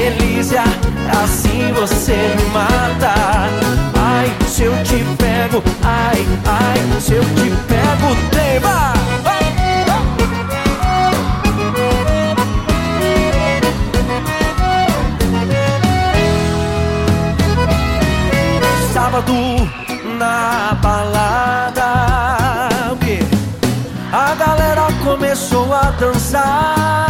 delícia, assim você me mata. Ai, se eu te pego, ai, ai, se eu te pego, tema. Sábado na balada? A galera começou a dançar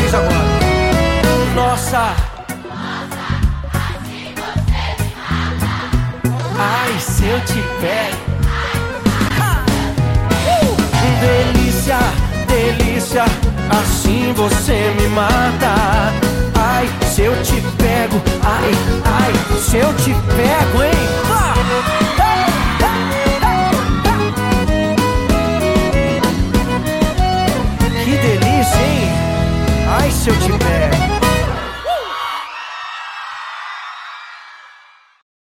vocês agora. Nossa. Ai, se eu te pego. Uh! Delícia, delícia, assim você me mata. Ai, se eu te pego, ai, ai, se eu te pego!